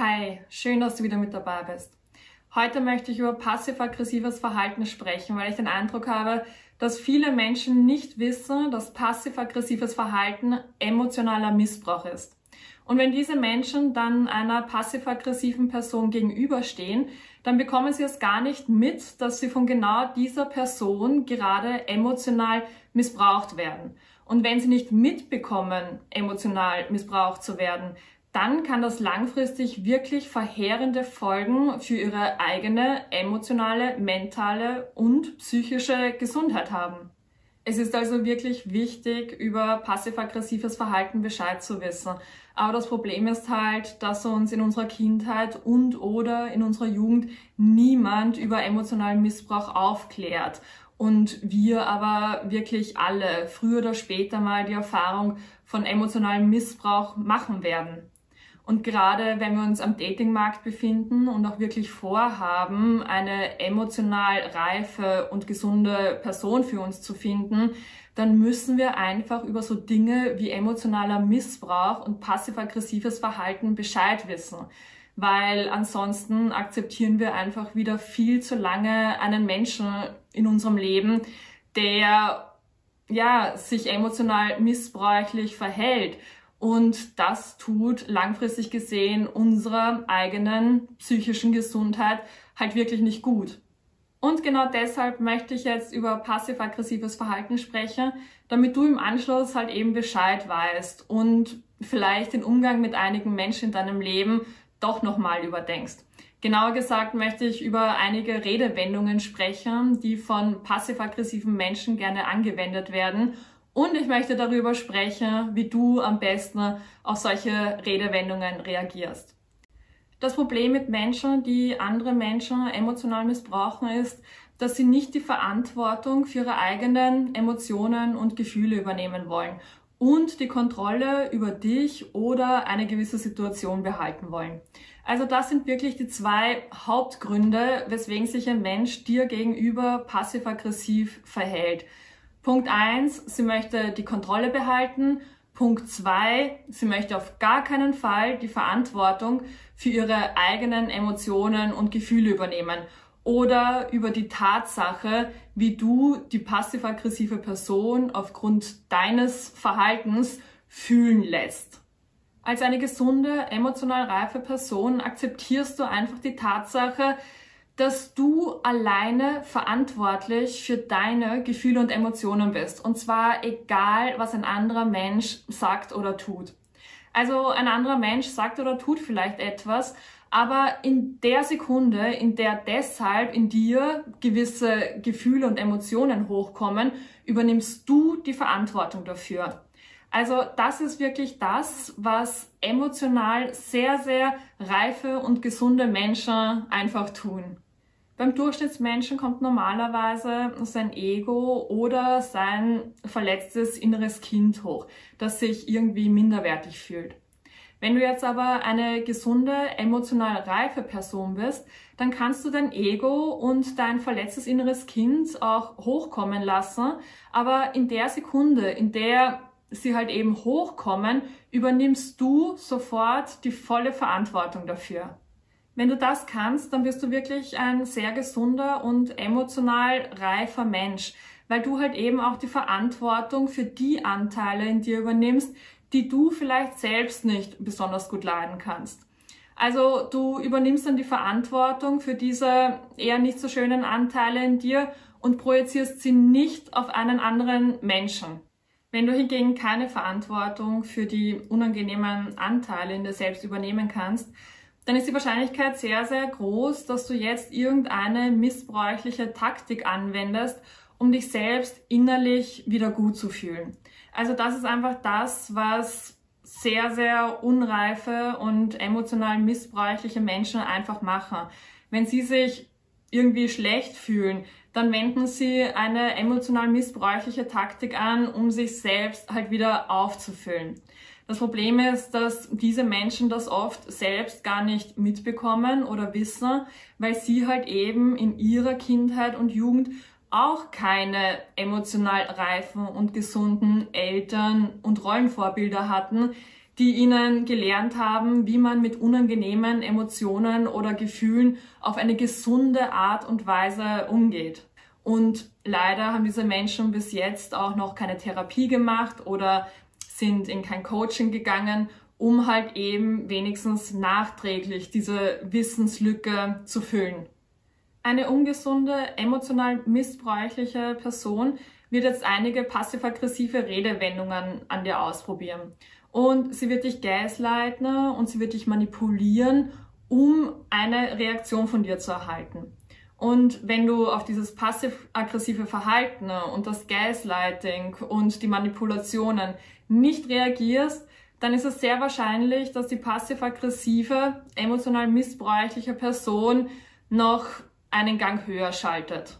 Hi, schön, dass du wieder mit dabei bist. Heute möchte ich über passiv-aggressives Verhalten sprechen, weil ich den Eindruck habe, dass viele Menschen nicht wissen, dass passiv-aggressives Verhalten emotionaler Missbrauch ist. Und wenn diese Menschen dann einer passiv-aggressiven Person gegenüberstehen, dann bekommen sie es gar nicht mit, dass sie von genau dieser Person gerade emotional missbraucht werden. Und wenn sie nicht mitbekommen, emotional missbraucht zu werden, dann kann das langfristig wirklich verheerende Folgen für ihre eigene emotionale, mentale und psychische Gesundheit haben. Es ist also wirklich wichtig, über passiv-aggressives Verhalten Bescheid zu wissen. Aber das Problem ist halt, dass uns in unserer Kindheit und oder in unserer Jugend niemand über emotionalen Missbrauch aufklärt. Und wir aber wirklich alle früher oder später mal die Erfahrung von emotionalem Missbrauch machen werden. Und gerade wenn wir uns am Datingmarkt befinden und auch wirklich vorhaben, eine emotional reife und gesunde Person für uns zu finden, dann müssen wir einfach über so Dinge wie emotionaler Missbrauch und passiv-aggressives Verhalten Bescheid wissen. Weil ansonsten akzeptieren wir einfach wieder viel zu lange einen Menschen in unserem Leben, der ja, sich emotional missbräuchlich verhält und das tut langfristig gesehen unserer eigenen psychischen Gesundheit halt wirklich nicht gut. Und genau deshalb möchte ich jetzt über passiv-aggressives Verhalten sprechen, damit du im Anschluss halt eben Bescheid weißt und vielleicht den Umgang mit einigen Menschen in deinem Leben doch nochmal überdenkst. Genauer gesagt möchte ich über einige Redewendungen sprechen, die von passiv-aggressiven Menschen gerne angewendet werden und ich möchte darüber sprechen, wie du am besten auf solche Redewendungen reagierst. Das Problem mit Menschen, die andere Menschen emotional missbrauchen, ist, dass sie nicht die Verantwortung für ihre eigenen Emotionen und Gefühle übernehmen wollen und die Kontrolle über dich oder eine gewisse Situation behalten wollen. Also das sind wirklich die zwei Hauptgründe, weswegen sich ein Mensch dir gegenüber passiv-aggressiv verhält. Punkt eins, sie möchte die Kontrolle behalten. Punkt zwei, sie möchte auf gar keinen Fall die Verantwortung für ihre eigenen Emotionen und Gefühle übernehmen oder über die Tatsache, wie du die passiv-aggressive Person aufgrund deines Verhaltens fühlen lässt. Als eine gesunde, emotional reife Person akzeptierst du einfach die Tatsache, dass du alleine verantwortlich für deine Gefühle und Emotionen bist. Und zwar egal, was ein anderer Mensch sagt oder tut. Also ein anderer Mensch sagt oder tut vielleicht etwas, aber in der Sekunde, in der deshalb in dir gewisse Gefühle und Emotionen hochkommen, übernimmst du die Verantwortung dafür. Also das ist wirklich das, was emotional sehr, sehr reife und gesunde Menschen einfach tun. Beim Durchschnittsmenschen kommt normalerweise sein Ego oder sein verletztes inneres Kind hoch, das sich irgendwie minderwertig fühlt. Wenn du jetzt aber eine gesunde, emotional reife Person bist, dann kannst du dein Ego und dein verletztes inneres Kind auch hochkommen lassen, aber in der Sekunde, in der sie halt eben hochkommen, übernimmst du sofort die volle Verantwortung dafür. Wenn du das kannst, dann bist du wirklich ein sehr gesunder und emotional reifer Mensch, weil du halt eben auch die Verantwortung für die Anteile in dir übernimmst, die du vielleicht selbst nicht besonders gut leiden kannst. Also du übernimmst dann die Verantwortung für diese eher nicht so schönen Anteile in dir und projizierst sie nicht auf einen anderen Menschen. Wenn du hingegen keine Verantwortung für die unangenehmen Anteile in dir selbst übernehmen kannst, dann ist die Wahrscheinlichkeit sehr, sehr groß, dass du jetzt irgendeine missbräuchliche Taktik anwendest, um dich selbst innerlich wieder gut zu fühlen. Also das ist einfach das, was sehr, sehr unreife und emotional missbräuchliche Menschen einfach machen. Wenn sie sich irgendwie schlecht fühlen, dann wenden sie eine emotional missbräuchliche Taktik an, um sich selbst halt wieder aufzufüllen. Das Problem ist, dass diese Menschen das oft selbst gar nicht mitbekommen oder wissen, weil sie halt eben in ihrer Kindheit und Jugend auch keine emotional reifen und gesunden Eltern und Rollenvorbilder hatten, die ihnen gelernt haben, wie man mit unangenehmen Emotionen oder Gefühlen auf eine gesunde Art und Weise umgeht. Und leider haben diese Menschen bis jetzt auch noch keine Therapie gemacht oder sind in kein Coaching gegangen, um halt eben wenigstens nachträglich diese Wissenslücke zu füllen. Eine ungesunde, emotional missbräuchliche Person wird jetzt einige passiv-aggressive Redewendungen an dir ausprobieren. Und sie wird dich gaslighten und sie wird dich manipulieren, um eine Reaktion von dir zu erhalten. Und wenn du auf dieses passiv-aggressive Verhalten und das Gaslighting und die Manipulationen nicht reagierst, dann ist es sehr wahrscheinlich, dass die passiv-aggressive, emotional missbräuchliche Person noch einen Gang höher schaltet.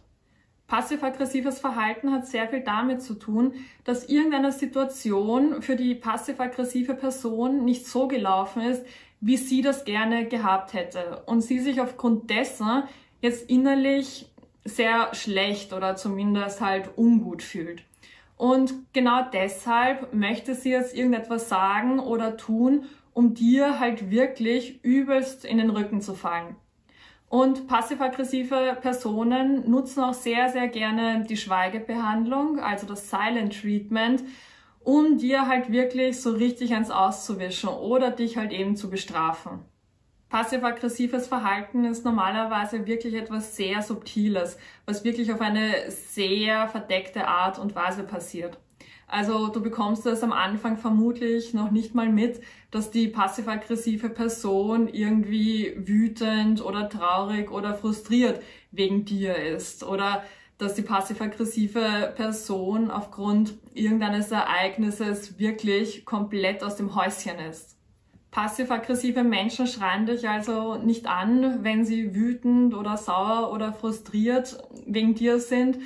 Passiv-aggressives Verhalten hat sehr viel damit zu tun, dass irgendeine Situation für die passiv-aggressive Person nicht so gelaufen ist, wie sie das gerne gehabt hätte und sie sich aufgrund dessen jetzt innerlich sehr schlecht oder zumindest halt ungut fühlt. Und genau deshalb möchte sie jetzt irgendetwas sagen oder tun, um dir halt wirklich übelst in den Rücken zu fallen. Und passiv-aggressive Personen nutzen auch sehr, sehr gerne die Schweigebehandlung, also das Silent Treatment, um dir halt wirklich so richtig eins auszuwischen oder dich halt eben zu bestrafen. Passiv-aggressives Verhalten ist normalerweise wirklich etwas sehr Subtiles, was wirklich auf eine sehr verdeckte Art und Weise passiert. Also du bekommst es am Anfang vermutlich noch nicht mal mit, dass die passiv-aggressive Person irgendwie wütend oder traurig oder frustriert wegen dir ist oder dass die passiv-aggressive Person aufgrund irgendeines Ereignisses wirklich komplett aus dem Häuschen ist. Passiv-aggressive Menschen schreien dich also nicht an, wenn sie wütend oder sauer oder frustriert wegen dir sind,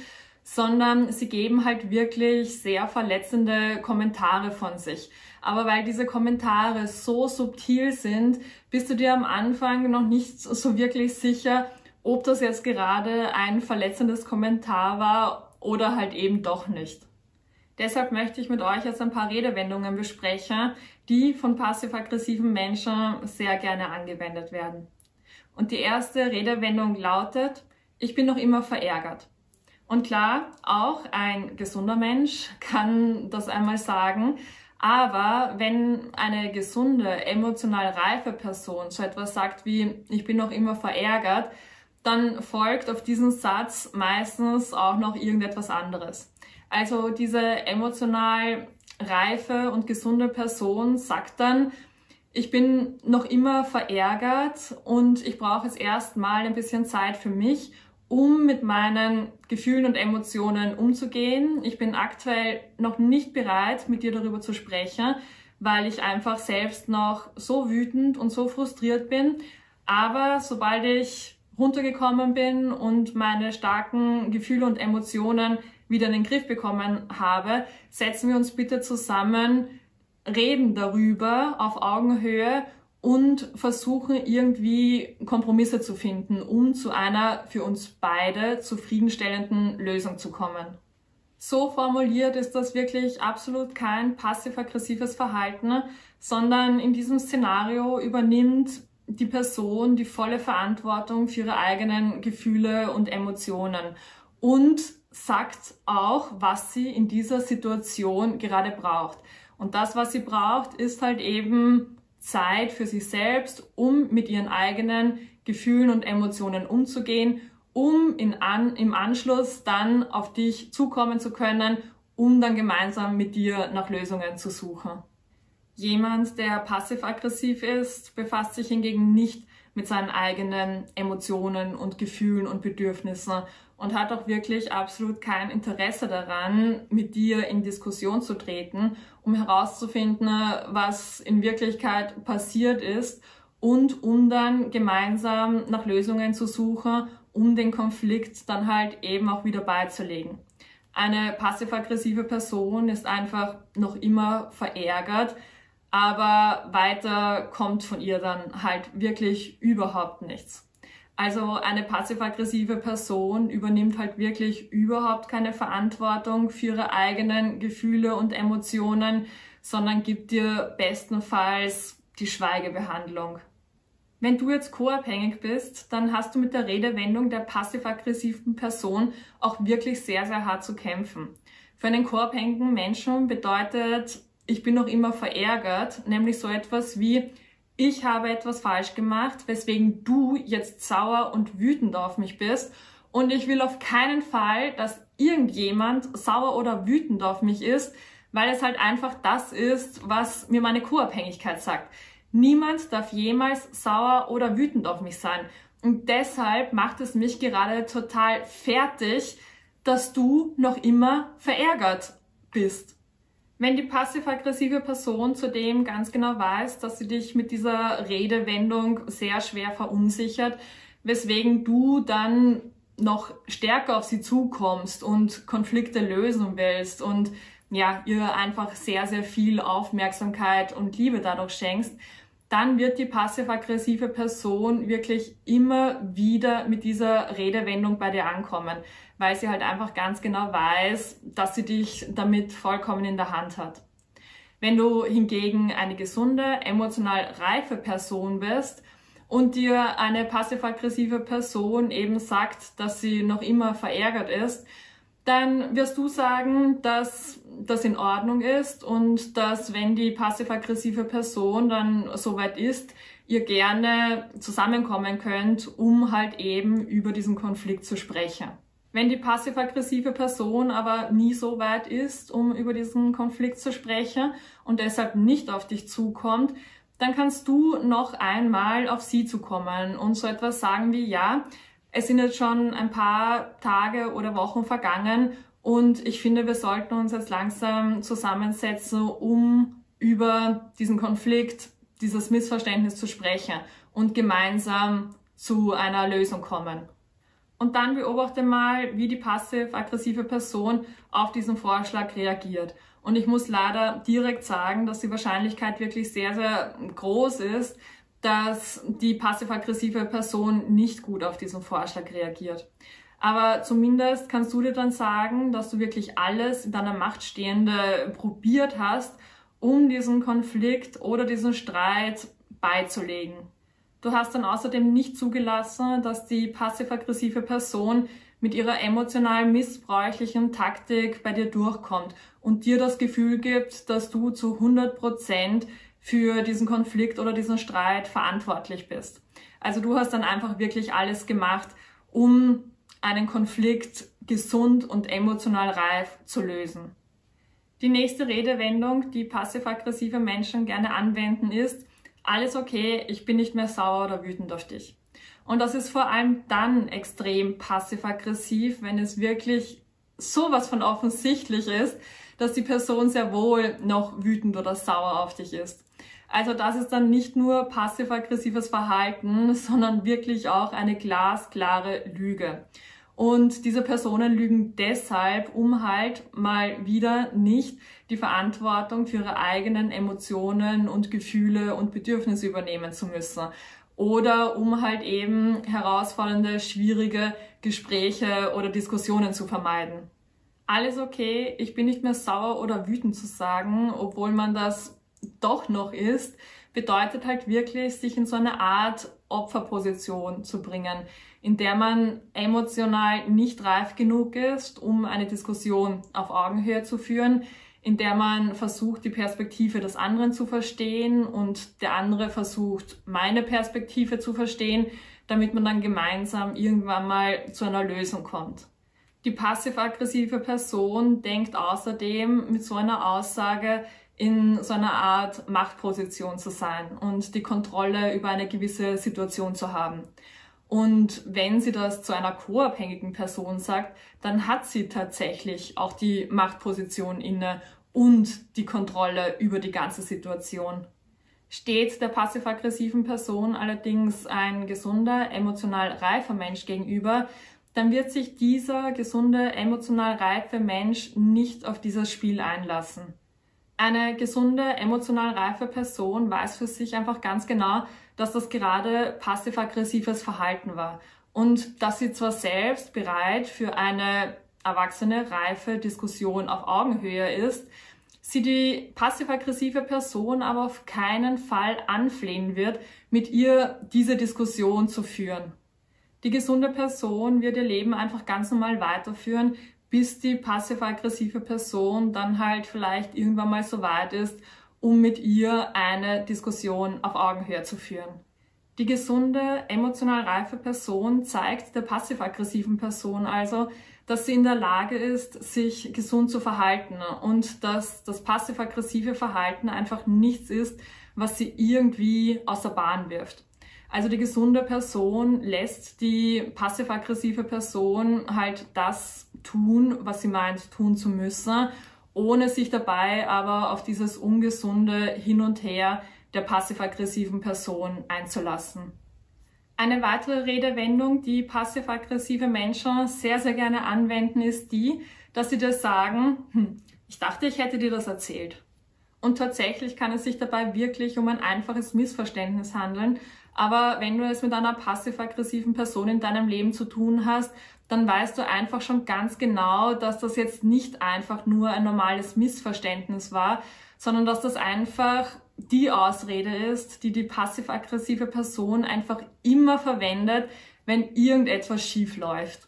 sondern sie geben halt wirklich sehr verletzende Kommentare von sich. Aber weil diese Kommentare so subtil sind, bist du dir am Anfang noch nicht so wirklich sicher, ob das jetzt gerade ein verletzendes Kommentar war oder halt eben doch nicht. Deshalb möchte ich mit euch jetzt ein paar Redewendungen besprechen, die von passiv-aggressiven Menschen sehr gerne angewendet werden. Und die erste Redewendung lautet, ich bin noch immer verärgert. Und klar, auch ein gesunder Mensch kann das einmal sagen. Aber wenn eine gesunde, emotional reife Person so etwas sagt wie, ich bin noch immer verärgert, dann folgt auf diesen Satz meistens auch noch irgendetwas anderes. Also diese emotional reife und gesunde Person sagt dann, ich bin noch immer verärgert und ich brauche jetzt erstmal ein bisschen Zeit für mich um mit meinen Gefühlen und Emotionen umzugehen. Ich bin aktuell noch nicht bereit, mit dir darüber zu sprechen, weil ich einfach selbst noch so wütend und so frustriert bin. Aber sobald ich runtergekommen bin und meine starken Gefühle und Emotionen wieder in den Griff bekommen habe, setzen wir uns bitte zusammen, reden darüber auf Augenhöhe und versuchen irgendwie Kompromisse zu finden, um zu einer für uns beide zufriedenstellenden Lösung zu kommen. So formuliert ist das wirklich absolut kein passiv-aggressives Verhalten, sondern in diesem Szenario übernimmt die Person die volle Verantwortung für ihre eigenen Gefühle und Emotionen und sagt auch, was sie in dieser Situation gerade braucht. Und das, was sie braucht, ist halt eben Zeit für sich selbst, um mit ihren eigenen Gefühlen und Emotionen umzugehen, um in an, im Anschluss dann auf dich zukommen zu können, um dann gemeinsam mit dir nach Lösungen zu suchen. Jemand, der passiv-aggressiv ist, befasst sich hingegen nicht mit seinen eigenen Emotionen und Gefühlen und Bedürfnissen und hat auch wirklich absolut kein Interesse daran, mit dir in Diskussion zu treten, um herauszufinden, was in Wirklichkeit passiert ist und um dann gemeinsam nach Lösungen zu suchen, um den Konflikt dann halt eben auch wieder beizulegen. Eine passiv-aggressive Person ist einfach noch immer verärgert, aber weiter kommt von ihr dann halt wirklich überhaupt nichts. Also eine passiv-aggressive Person übernimmt halt wirklich überhaupt keine Verantwortung für ihre eigenen Gefühle und Emotionen, sondern gibt dir bestenfalls die Schweigebehandlung. Wenn du jetzt co-abhängig bist, dann hast du mit der Redewendung der passiv-aggressiven Person auch wirklich sehr, sehr hart zu kämpfen. Für einen co-abhängigen Menschen bedeutet, ich bin noch immer verärgert, nämlich so etwas wie, ich habe etwas falsch gemacht, weswegen du jetzt sauer und wütend auf mich bist und ich will auf keinen Fall, dass irgendjemand sauer oder wütend auf mich ist, weil es halt einfach das ist, was mir meine Co-Abhängigkeit sagt. Niemand darf jemals sauer oder wütend auf mich sein. Und deshalb macht es mich gerade total fertig, dass du noch immer verärgert bist. Wenn die passiv-aggressive Person zudem ganz genau weiß, dass sie dich mit dieser Redewendung sehr schwer verunsichert, weswegen du dann noch stärker auf sie zukommst und Konflikte lösen willst und ja, ihr einfach sehr, sehr viel Aufmerksamkeit und Liebe dadurch schenkst, dann wird die passiv-aggressive Person wirklich immer wieder mit dieser Redewendung bei dir ankommen, weil sie halt einfach ganz genau weiß, dass sie dich damit vollkommen in der Hand hat. Wenn du hingegen eine gesunde, emotional reife Person bist und dir eine passiv-aggressive Person eben sagt, dass sie noch immer verärgert ist, dann wirst du sagen, dass das in Ordnung ist und dass wenn die passiv-aggressive Person dann soweit ist, ihr gerne zusammenkommen könnt, um halt eben über diesen Konflikt zu sprechen. Wenn die passiv-aggressive Person aber nie so weit ist, um über diesen Konflikt zu sprechen und deshalb nicht auf dich zukommt, dann kannst du noch einmal auf sie zukommen und so etwas sagen wie, ja, es sind jetzt schon ein paar Tage oder Wochen vergangen und ich finde, wir sollten uns jetzt langsam zusammensetzen, um über diesen Konflikt, dieses Missverständnis zu sprechen und gemeinsam zu einer Lösung kommen. Und dann beobachte mal, wie die passiv-aggressive Person auf diesen Vorschlag reagiert. Und ich muss leider direkt sagen, dass die Wahrscheinlichkeit wirklich sehr, sehr groß ist, dass die passiv-aggressive Person nicht gut auf diesen Vorschlag reagiert. Aber zumindest kannst du dir dann sagen, dass du wirklich alles in deiner Macht Stehende probiert hast, um diesen Konflikt oder diesen Streit beizulegen. Du hast dann außerdem nicht zugelassen, dass die passiv-aggressive Person mit ihrer emotional missbräuchlichen Taktik bei dir durchkommt und dir das Gefühl gibt, dass du zu 100 Prozent für diesen Konflikt oder diesen Streit verantwortlich bist. Also du hast dann einfach wirklich alles gemacht, um einen Konflikt gesund und emotional reif zu lösen. Die nächste Redewendung, die passiv-aggressive Menschen gerne anwenden, ist, alles okay, ich bin nicht mehr sauer oder wütend auf dich. Und das ist vor allem dann extrem passiv-aggressiv, wenn es wirklich sowas von offensichtlich ist, dass die Person sehr wohl noch wütend oder sauer auf dich ist. Also das ist dann nicht nur passiv-aggressives Verhalten, sondern wirklich auch eine glasklare Lüge. Und diese Personen lügen deshalb, um halt mal wieder nicht die Verantwortung für ihre eigenen Emotionen und Gefühle und Bedürfnisse übernehmen zu müssen. Oder um halt eben herausfordernde, schwierige Gespräche oder Diskussionen zu vermeiden. Alles okay, ich bin nicht mehr sauer oder wütend zu sagen, obwohl man das doch noch ist, bedeutet halt wirklich, sich in so eine Art Opferposition zu bringen, in der man emotional nicht reif genug ist, um eine Diskussion auf Augenhöhe zu führen, in der man versucht, die Perspektive des anderen zu verstehen und der andere versucht, meine Perspektive zu verstehen, damit man dann gemeinsam irgendwann mal zu einer Lösung kommt. Die passiv-aggressive Person denkt außerdem mit so einer Aussage, in so einer Art Machtposition zu sein und die Kontrolle über eine gewisse Situation zu haben. Und wenn sie das zu einer co-abhängigen Person sagt, dann hat sie tatsächlich auch die Machtposition inne und die Kontrolle über die ganze Situation. Steht der passiv-aggressiven Person allerdings ein gesunder, emotional reifer Mensch gegenüber, dann wird sich dieser gesunde, emotional reife Mensch nicht auf dieses Spiel einlassen. Eine gesunde, emotional reife Person weiß für sich einfach ganz genau, dass das gerade passiv-aggressives Verhalten war und dass sie zwar selbst bereit für eine erwachsene, reife Diskussion auf Augenhöhe ist, sie die passiv-aggressive Person aber auf keinen Fall anflehen wird, mit ihr diese Diskussion zu führen. Die gesunde Person wird ihr Leben einfach ganz normal weiterführen, bis die passiv-aggressive Person dann halt vielleicht irgendwann mal so weit ist, um mit ihr eine Diskussion auf Augenhöhe zu führen. Die gesunde, emotional reife Person zeigt der passiv-aggressiven Person also, dass sie in der Lage ist, sich gesund zu verhalten und dass das passiv-aggressive Verhalten einfach nichts ist, was sie irgendwie aus der Bahn wirft. Also die gesunde Person lässt die passiv-aggressive Person halt das tun, was sie meint tun zu müssen, ohne sich dabei aber auf dieses ungesunde Hin und Her der passiv-aggressiven Person einzulassen. Eine weitere Redewendung, die passiv-aggressive Menschen sehr, sehr gerne anwenden, ist die, dass sie dir sagen, hm, ich dachte, ich hätte dir das erzählt. Und tatsächlich kann es sich dabei wirklich um ein einfaches Missverständnis handeln. Aber wenn du es mit einer passiv-aggressiven Person in deinem Leben zu tun hast, dann weißt du einfach schon ganz genau, dass das jetzt nicht einfach nur ein normales Missverständnis war, sondern dass das einfach die Ausrede ist, die die passiv-aggressive Person einfach immer verwendet, wenn irgendetwas schief läuft.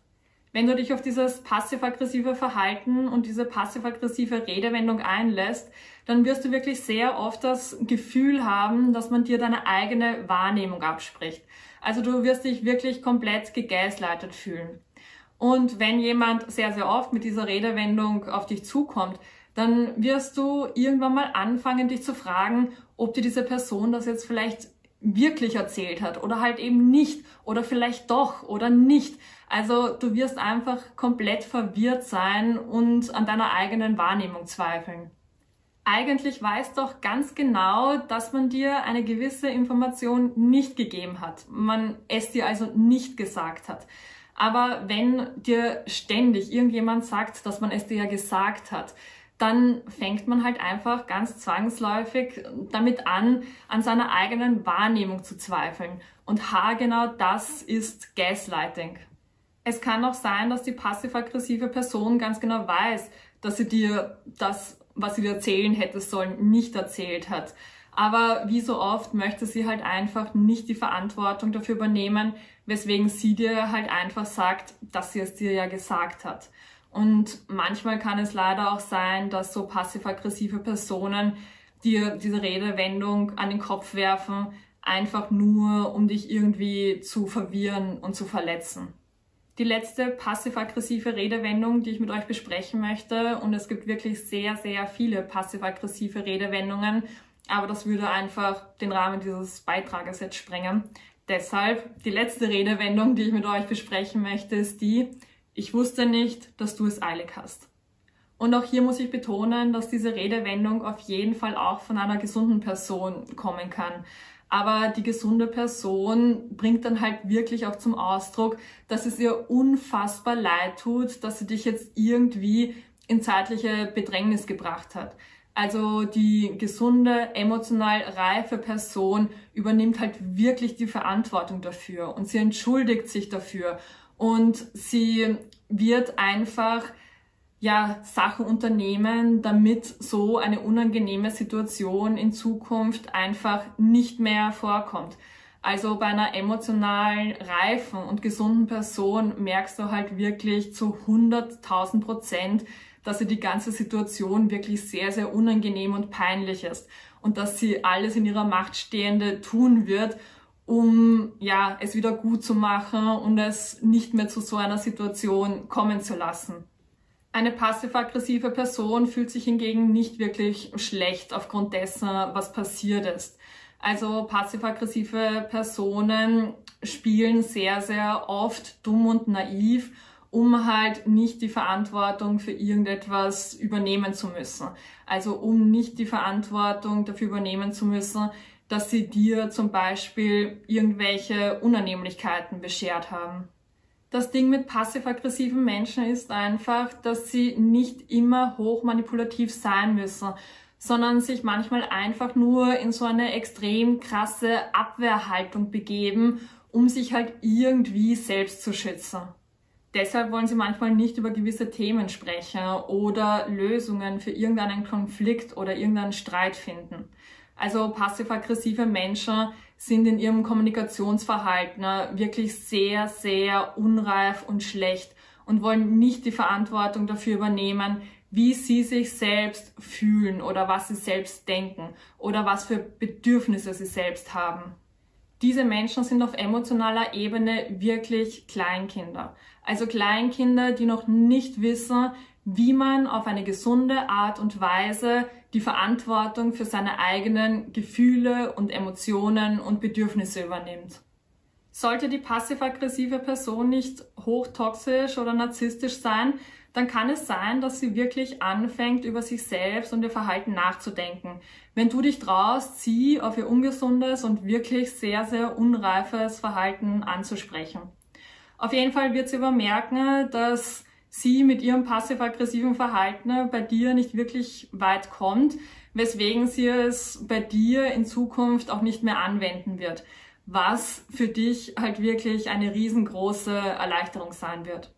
Wenn du dich auf dieses passiv-aggressive Verhalten und diese passiv-aggressive Redewendung einlässt, dann wirst du wirklich sehr oft das Gefühl haben, dass man dir deine eigene Wahrnehmung abspricht. Also du wirst dich wirklich komplett gegeißleitet fühlen. Und wenn jemand sehr, sehr oft mit dieser Redewendung auf dich zukommt, dann wirst du irgendwann mal anfangen, dich zu fragen, ob dir diese Person das jetzt vielleicht wirklich erzählt hat oder halt eben nicht oder vielleicht doch oder nicht. Also du wirst einfach komplett verwirrt sein und an deiner eigenen Wahrnehmung zweifeln. Eigentlich weißt doch ganz genau, dass man dir eine gewisse Information nicht gegeben hat, man es dir also nicht gesagt hat. Aber wenn dir ständig irgendjemand sagt, dass man es dir ja gesagt hat, dann fängt man halt einfach ganz zwangsläufig damit an, an seiner eigenen Wahrnehmung zu zweifeln. Und haargenau das ist Gaslighting. Es kann auch sein, dass die passiv-aggressive Person ganz genau weiß, dass sie dir das, was sie dir erzählen hätte sollen, nicht erzählt hat. Aber wie so oft möchte sie halt einfach nicht die Verantwortung dafür übernehmen, weswegen sie dir halt einfach sagt, dass sie es dir ja gesagt hat. Und manchmal kann es leider auch sein, dass so passiv-aggressive Personen dir diese Redewendung an den Kopf werfen, einfach nur, um dich irgendwie zu verwirren und zu verletzen. Die letzte passiv-aggressive Redewendung, die ich mit euch besprechen möchte, und es gibt wirklich sehr, sehr viele passiv-aggressive Redewendungen, aber das würde einfach den Rahmen dieses Beitrages jetzt sprengen. Deshalb die letzte Redewendung, die ich mit euch besprechen möchte, ist die, ich wusste nicht, dass du es eilig hast. Und auch hier muss ich betonen, dass diese Redewendung auf jeden Fall auch von einer gesunden Person kommen kann. Aber die gesunde Person bringt dann halt wirklich auch zum Ausdruck, dass es ihr unfassbar leid tut, dass sie dich jetzt irgendwie in zeitliche Bedrängnis gebracht hat. Also die gesunde, emotional reife Person übernimmt halt wirklich die Verantwortung dafür und sie entschuldigt sich dafür und sie wird einfach ja, Sachen unternehmen, damit so eine unangenehme Situation in Zukunft einfach nicht mehr vorkommt. Also bei einer emotional reifen und gesunden Person merkst du halt wirklich zu 100.000 Prozent, dass sie die ganze Situation wirklich sehr, sehr unangenehm und peinlich ist und dass sie alles in ihrer Macht Stehende tun wird, um ja, es wieder gut zu machen und es nicht mehr zu so einer Situation kommen zu lassen. Eine passiv-aggressive Person fühlt sich hingegen nicht wirklich schlecht aufgrund dessen, was passiert ist. Also passiv-aggressive Personen spielen sehr, sehr oft dumm und naiv, um halt nicht die Verantwortung für irgendetwas übernehmen zu müssen. Also um nicht die Verantwortung dafür übernehmen zu müssen, dass sie dir zum Beispiel irgendwelche Unannehmlichkeiten beschert haben. Das Ding mit passiv-aggressiven Menschen ist einfach, dass sie nicht immer hochmanipulativ sein müssen, sondern sich manchmal einfach nur in so eine extrem krasse Abwehrhaltung begeben, um sich halt irgendwie selbst zu schützen. Deshalb wollen sie manchmal nicht über gewisse Themen sprechen oder Lösungen für irgendeinen Konflikt oder irgendeinen Streit finden. Also passiv-aggressive Menschen sind in ihrem Kommunikationsverhalten wirklich sehr, sehr unreif und schlecht und wollen nicht die Verantwortung dafür übernehmen, wie sie sich selbst fühlen oder was sie selbst denken oder was für Bedürfnisse sie selbst haben. Diese Menschen sind auf emotionaler Ebene wirklich Kleinkinder. Also Kleinkinder, die noch nicht wissen, wie man auf eine gesunde Art und Weise die Verantwortung für seine eigenen Gefühle und Emotionen und Bedürfnisse übernimmt. Sollte die passiv-aggressive Person nicht hochtoxisch oder narzisstisch sein, dann kann es sein, dass sie wirklich anfängt, über sich selbst und ihr Verhalten nachzudenken. Wenn du dich traust, sie auf ihr ungesundes und wirklich sehr, sehr unreifes Verhalten anzusprechen. Auf jeden Fall wird sie übermerken, dass sie mit ihrem passiv-aggressiven Verhalten bei dir nicht wirklich weit kommt, weswegen sie es bei dir in Zukunft auch nicht mehr anwenden wird, was für dich halt wirklich eine riesengroße Erleichterung sein wird.